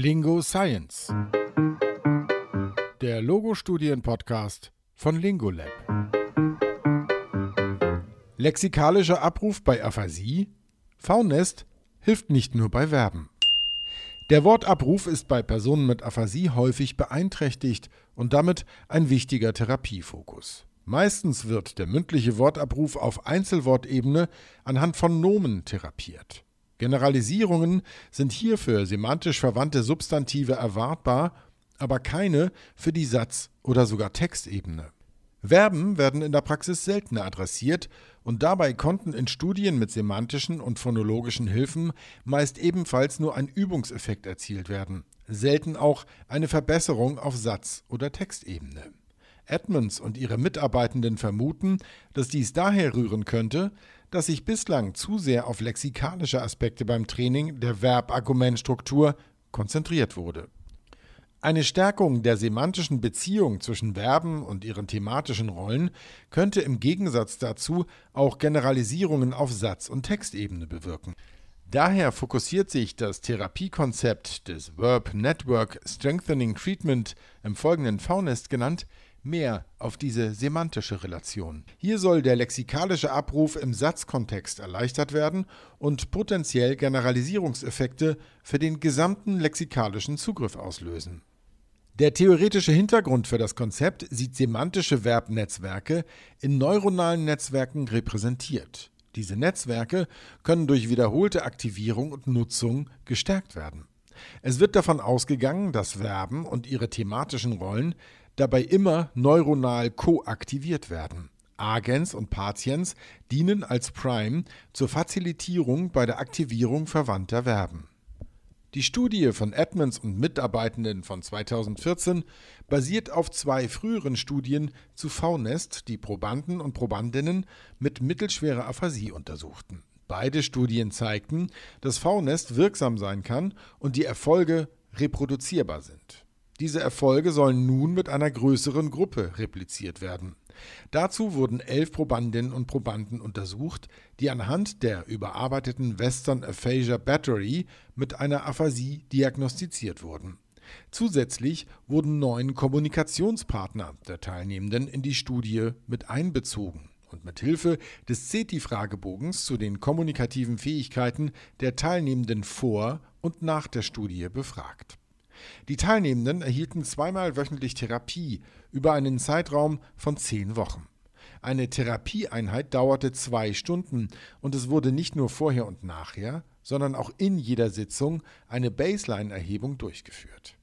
Lingo Science. Der Logo-Studien-Podcast von Lingolab. Lexikalischer Abruf bei Aphasie. V-Nest hilft nicht nur bei Verben. Der Wortabruf ist bei Personen mit Aphasie häufig beeinträchtigt und damit ein wichtiger Therapiefokus. Meistens wird der mündliche Wortabruf auf Einzelwortebene anhand von Nomen therapiert. Generalisierungen sind hier für semantisch verwandte Substantive erwartbar, aber keine für die Satz- oder sogar Textebene. Verben werden in der Praxis seltener adressiert und dabei konnten in Studien mit semantischen und phonologischen Hilfen meist ebenfalls nur ein Übungseffekt erzielt werden, selten auch eine Verbesserung auf Satz- oder Textebene. Edmonds und ihre Mitarbeitenden vermuten, dass dies daher rühren könnte, dass sich bislang zu sehr auf lexikalische Aspekte beim Training der Verbargumentstruktur konzentriert wurde. Eine Stärkung der semantischen Beziehung zwischen Verben und ihren thematischen Rollen könnte im Gegensatz dazu auch Generalisierungen auf Satz- und Textebene bewirken. Daher fokussiert sich das Therapiekonzept des Verb Network Strengthening Treatment, im folgenden V-Nest genannt, mehr auf diese semantische Relation. Hier soll der lexikalische Abruf im Satzkontext erleichtert werden und potenziell Generalisierungseffekte für den gesamten lexikalischen Zugriff auslösen. Der theoretische Hintergrund für das Konzept sieht semantische Verbnetzwerke in neuronalen Netzwerken repräsentiert. Diese Netzwerke können durch wiederholte Aktivierung und Nutzung gestärkt werden. Es wird davon ausgegangen, dass Verben und ihre thematischen Rollen dabei immer neuronal koaktiviert werden. Agens und Patiens dienen als Prime zur Facilitierung bei der Aktivierung verwandter Verben. Die Studie von Edmonds und Mitarbeitenden von 2014 basiert auf zwei früheren Studien zu V-Nest, die Probanden und Probandinnen mit mittelschwerer Aphasie untersuchten. Beide Studien zeigten, dass V-Nest wirksam sein kann und die Erfolge reproduzierbar sind. Diese Erfolge sollen nun mit einer größeren Gruppe repliziert werden. Dazu wurden elf Probandinnen und Probanden untersucht, die anhand der überarbeiteten Western Aphasia Battery mit einer Aphasie diagnostiziert wurden. Zusätzlich wurden neun Kommunikationspartner der Teilnehmenden in die Studie mit einbezogen und mit Hilfe des CETI-Fragebogens zu den kommunikativen Fähigkeiten der Teilnehmenden vor und nach der Studie befragt. Die Teilnehmenden erhielten zweimal wöchentlich Therapie über einen Zeitraum von zehn Wochen. Eine Therapieeinheit dauerte zwei Stunden und es wurde nicht nur vorher und nachher, sondern auch in jeder Sitzung eine Baseline-Erhebung durchgeführt.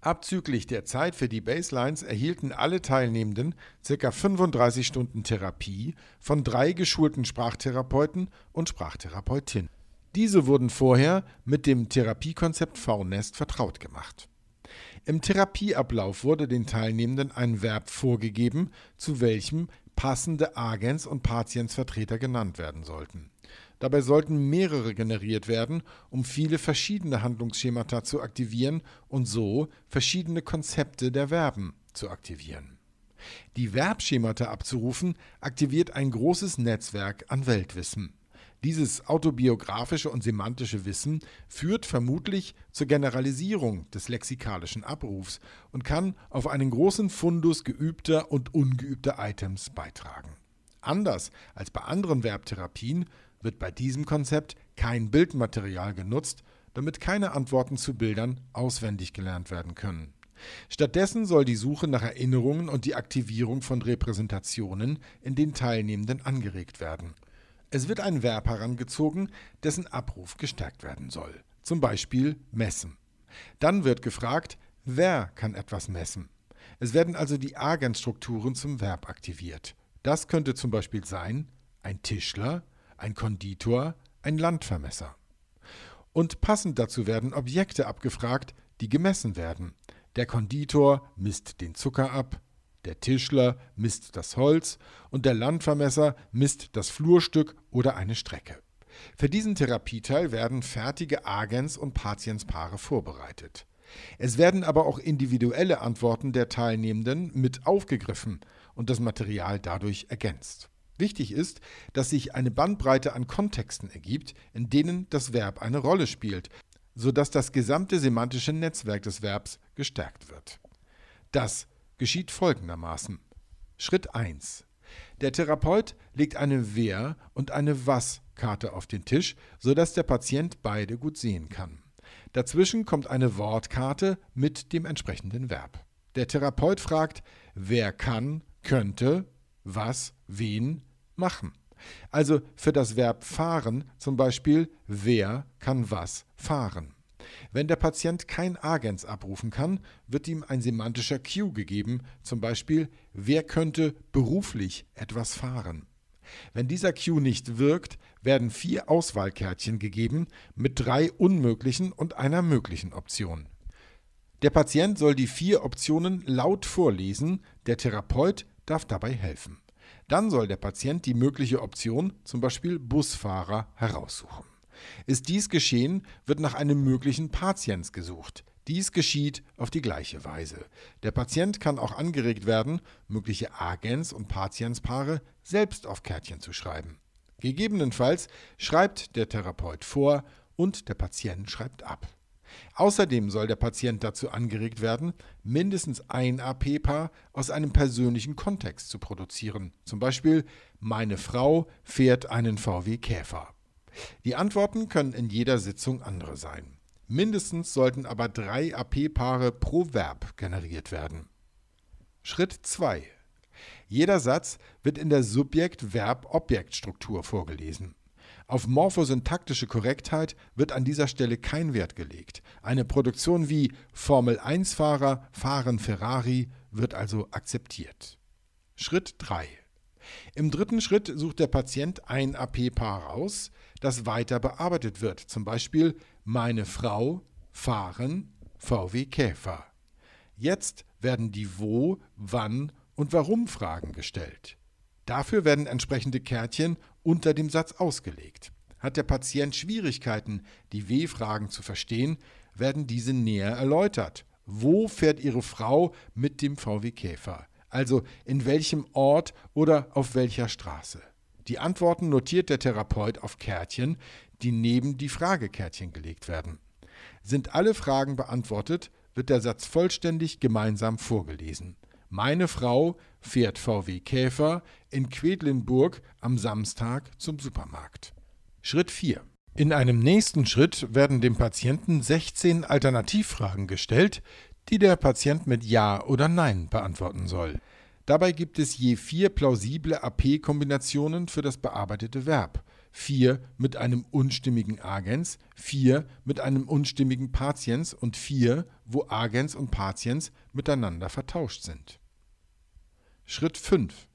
Abzüglich der Zeit für die Baselines erhielten alle Teilnehmenden ca. 35 Stunden Therapie von drei geschulten Sprachtherapeuten und Sprachtherapeutinnen. Diese wurden vorher mit dem Therapiekonzept V-Nest vertraut gemacht. Im Therapieablauf wurde den Teilnehmenden ein Verb vorgegeben, zu welchem passende Agens und Patientsvertreter genannt werden sollten. Dabei sollten mehrere generiert werden, um viele verschiedene Handlungsschemata zu aktivieren und so verschiedene Konzepte der Verben zu aktivieren. Die Verbschemata abzurufen aktiviert ein großes Netzwerk an Weltwissen. Dieses autobiografische und semantische Wissen führt vermutlich zur Generalisierung des lexikalischen Abrufs und kann auf einen großen Fundus geübter und ungeübter Items beitragen. Anders als bei anderen Verbtherapien wird bei diesem Konzept kein Bildmaterial genutzt, damit keine Antworten zu Bildern auswendig gelernt werden können. Stattdessen soll die Suche nach Erinnerungen und die Aktivierung von Repräsentationen in den Teilnehmenden angeregt werden. Es wird ein Verb herangezogen, dessen Abruf gestärkt werden soll. Zum Beispiel messen. Dann wird gefragt, wer kann etwas messen? Es werden also die Agentstrukturen zum Verb aktiviert. Das könnte zum Beispiel sein ein Tischler, ein Konditor, ein Landvermesser. Und passend dazu werden Objekte abgefragt, die gemessen werden. Der Konditor misst den Zucker ab, der Tischler misst das Holz und der Landvermesser misst das Flurstück oder eine Strecke. Für diesen Therapieteil werden fertige Agens- und Patientspaare vorbereitet. Es werden aber auch individuelle Antworten der Teilnehmenden mit aufgegriffen und das Material dadurch ergänzt. Wichtig ist, dass sich eine Bandbreite an Kontexten ergibt, in denen das Verb eine Rolle spielt, sodass das gesamte semantische Netzwerk des Verbs gestärkt wird. Das geschieht folgendermaßen. Schritt 1. Der Therapeut legt eine Wer- und eine Was-Karte auf den Tisch, sodass der Patient beide gut sehen kann. Dazwischen kommt eine Wortkarte mit dem entsprechenden Verb. Der Therapeut fragt, wer kann, könnte, was, wen machen. Also für das Verb fahren zum Beispiel, wer kann was fahren. Wenn der Patient kein Agens abrufen kann, wird ihm ein semantischer Cue gegeben, zum Beispiel, wer könnte beruflich etwas fahren. Wenn dieser Cue nicht wirkt, werden vier Auswahlkärtchen gegeben mit drei unmöglichen und einer möglichen Option. Der Patient soll die vier Optionen laut vorlesen, der Therapeut darf dabei helfen. Dann soll der Patient die mögliche Option, zum Beispiel Busfahrer, heraussuchen. Ist dies geschehen, wird nach einem möglichen Patiens gesucht. Dies geschieht auf die gleiche Weise. Der Patient kann auch angeregt werden, mögliche Agens- und Patienspaare selbst auf Kärtchen zu schreiben. Gegebenenfalls schreibt der Therapeut vor und der Patient schreibt ab. Außerdem soll der Patient dazu angeregt werden, mindestens ein AP-Paar aus einem persönlichen Kontext zu produzieren. Zum Beispiel, meine Frau fährt einen VW Käfer. Die Antworten können in jeder Sitzung andere sein. Mindestens sollten aber drei AP-Paare pro Verb generiert werden. Schritt 2. Jeder Satz wird in der Subjekt-Verb-Objekt-Struktur vorgelesen. Auf morphosyntaktische Korrektheit wird an dieser Stelle kein Wert gelegt. Eine Produktion wie Formel-1-Fahrer fahren Ferrari wird also akzeptiert. Schritt 3. Im dritten Schritt sucht der Patient ein AP-Paar raus, das weiter bearbeitet wird. Zum Beispiel meine Frau fahren VW Käfer. Jetzt werden die Wo, Wann und Warum Fragen gestellt. Dafür werden entsprechende Kärtchen unter dem Satz ausgelegt. Hat der Patient Schwierigkeiten, die W-Fragen zu verstehen, werden diese näher erläutert. Wo fährt Ihre Frau mit dem VW Käfer? Also in welchem Ort oder auf welcher Straße? Die Antworten notiert der Therapeut auf Kärtchen, die neben die Fragekärtchen gelegt werden. Sind alle Fragen beantwortet, wird der Satz vollständig gemeinsam vorgelesen. Meine Frau fährt VW Käfer in Quedlinburg am Samstag zum Supermarkt. Schritt 4. In einem nächsten Schritt werden dem Patienten 16 Alternativfragen gestellt, die der Patient mit Ja oder Nein beantworten soll. Dabei gibt es je vier plausible AP-Kombinationen für das bearbeitete Verb, vier mit einem unstimmigen Agens, vier mit einem unstimmigen Patiens und vier, wo Agens und Patiens miteinander vertauscht sind. Schritt 5.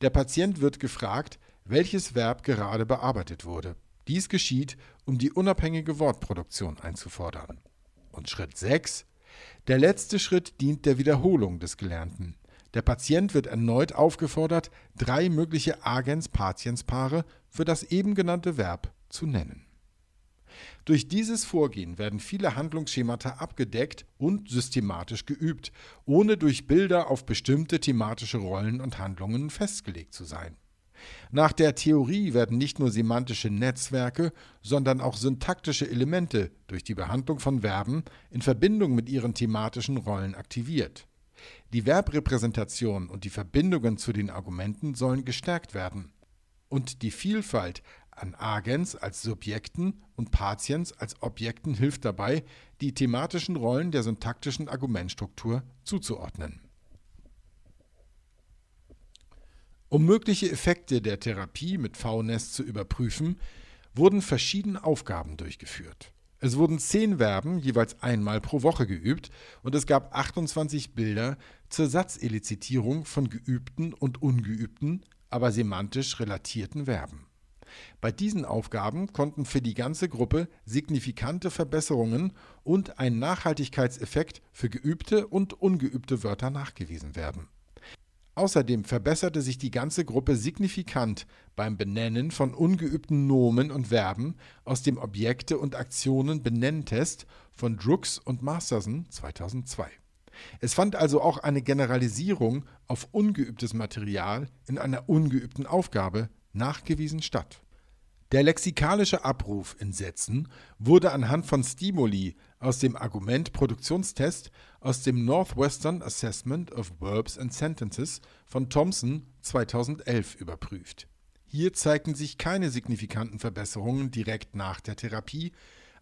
Der Patient wird gefragt, welches Verb gerade bearbeitet wurde. Dies geschieht, um die unabhängige Wortproduktion einzufordern. Und Schritt 6. Der letzte Schritt dient der Wiederholung des Gelernten. Der Patient wird erneut aufgefordert, drei mögliche Agens-Patiens-Paare für das eben genannte Verb zu nennen. Durch dieses Vorgehen werden viele Handlungsschemata abgedeckt und systematisch geübt, ohne durch Bilder auf bestimmte thematische Rollen und Handlungen festgelegt zu sein. Nach der Theorie werden nicht nur semantische Netzwerke, sondern auch syntaktische Elemente durch die Behandlung von Verben in Verbindung mit ihren thematischen Rollen aktiviert. Die Verbrepräsentation und die Verbindungen zu den Argumenten sollen gestärkt werden. Und die Vielfalt an Agens als Subjekten und Patiens als Objekten hilft dabei, die thematischen Rollen der syntaktischen Argumentstruktur zuzuordnen. Um mögliche Effekte der Therapie mit VNest zu überprüfen, wurden verschiedene Aufgaben durchgeführt. Es wurden zehn Verben jeweils einmal pro Woche geübt und es gab 28 Bilder zur Satzelizitierung von geübten und ungeübten, aber semantisch relatierten Verben. Bei diesen Aufgaben konnten für die ganze Gruppe signifikante Verbesserungen und ein Nachhaltigkeitseffekt für geübte und ungeübte Wörter nachgewiesen werden Außerdem verbesserte sich die ganze Gruppe signifikant beim Benennen von ungeübten Nomen und Verben aus dem Objekte- und Aktionen-Benenntest von Drux und Masterson 2002. Es fand also auch eine Generalisierung auf ungeübtes Material in einer ungeübten Aufgabe nachgewiesen statt. Der lexikalische Abruf in Sätzen wurde anhand von Stimuli aus dem Argument-Produktionstest aus dem Northwestern Assessment of Verbs and Sentences von Thomson 2011 überprüft. Hier zeigten sich keine signifikanten Verbesserungen direkt nach der Therapie,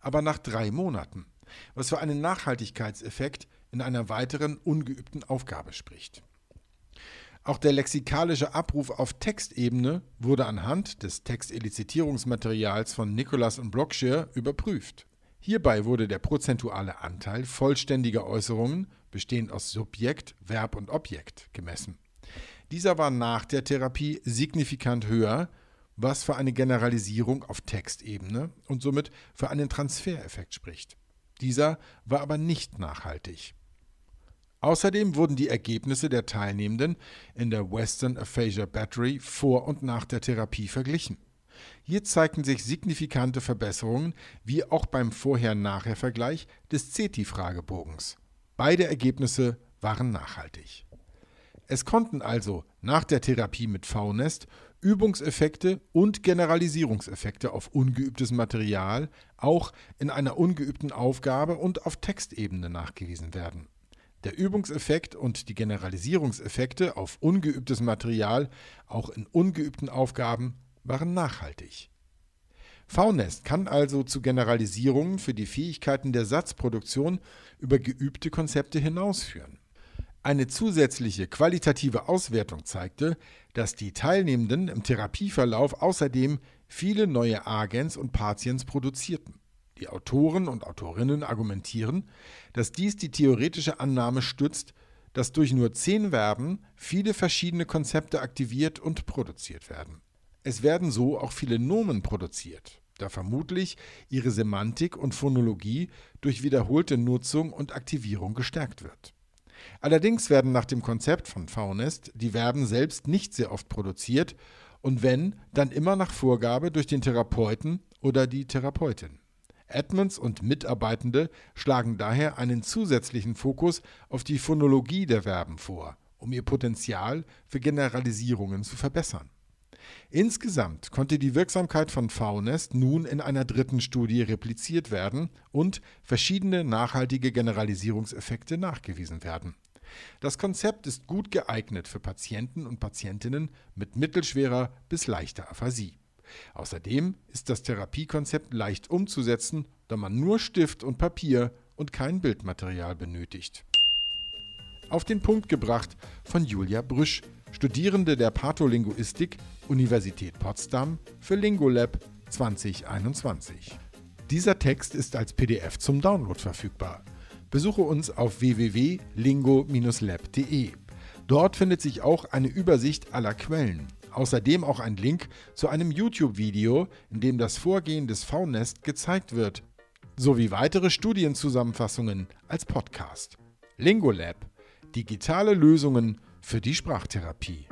aber nach drei Monaten, was für einen Nachhaltigkeitseffekt in einer weiteren ungeübten Aufgabe spricht. Auch der lexikalische Abruf auf Textebene wurde anhand des Textelizitierungsmaterials von Nicholas und Blockshire überprüft. Hierbei wurde der prozentuale Anteil vollständiger Äußerungen, bestehend aus Subjekt, Verb und Objekt, gemessen. Dieser war nach der Therapie signifikant höher, was für eine Generalisierung auf Textebene und somit für einen Transfereffekt spricht. Dieser war aber nicht nachhaltig. Außerdem wurden die Ergebnisse der Teilnehmenden in der Western Aphasia Battery vor und nach der Therapie verglichen. Hier zeigten sich signifikante Verbesserungen, wie auch beim Vorher-Nachher-Vergleich des CETI-Fragebogens. Beide Ergebnisse waren nachhaltig. Es konnten also nach der Therapie mit VNest Übungseffekte und Generalisierungseffekte auf ungeübtes Material auch in einer ungeübten Aufgabe und auf Textebene nachgewiesen werden. Der Übungseffekt und die Generalisierungseffekte auf ungeübtes Material, auch in ungeübten Aufgaben, waren nachhaltig. VNest kann also zu Generalisierungen für die Fähigkeiten der Satzproduktion über geübte Konzepte hinausführen. Eine zusätzliche qualitative Auswertung zeigte, dass die Teilnehmenden im Therapieverlauf außerdem viele neue Agens und Patients produzierten. Die Autoren und Autorinnen argumentieren, dass dies die theoretische Annahme stützt, dass durch nur zehn Verben viele verschiedene Konzepte aktiviert und produziert werden. Es werden so auch viele Nomen produziert, da vermutlich ihre Semantik und Phonologie durch wiederholte Nutzung und Aktivierung gestärkt wird. Allerdings werden nach dem Konzept von Faunest die Verben selbst nicht sehr oft produziert und wenn, dann immer nach Vorgabe durch den Therapeuten oder die Therapeutin. Edmonds und Mitarbeitende schlagen daher einen zusätzlichen Fokus auf die Phonologie der Verben vor, um ihr Potenzial für Generalisierungen zu verbessern. Insgesamt konnte die Wirksamkeit von VNest nun in einer dritten Studie repliziert werden und verschiedene nachhaltige Generalisierungseffekte nachgewiesen werden. Das Konzept ist gut geeignet für Patienten und Patientinnen mit mittelschwerer bis leichter Aphasie. Außerdem ist das Therapiekonzept leicht umzusetzen, da man nur Stift und Papier und kein Bildmaterial benötigt. Auf den Punkt gebracht von Julia Brüsch, Studierende der Patholinguistik, Universität Potsdam für Lingolab 2021. Dieser Text ist als PDF zum Download verfügbar. Besuche uns auf www.lingo-lab.de. Dort findet sich auch eine Übersicht aller Quellen. Außerdem auch ein Link zu einem YouTube-Video, in dem das Vorgehen des V-Nest gezeigt wird, sowie weitere Studienzusammenfassungen als Podcast. Lingolab. Digitale Lösungen für die Sprachtherapie.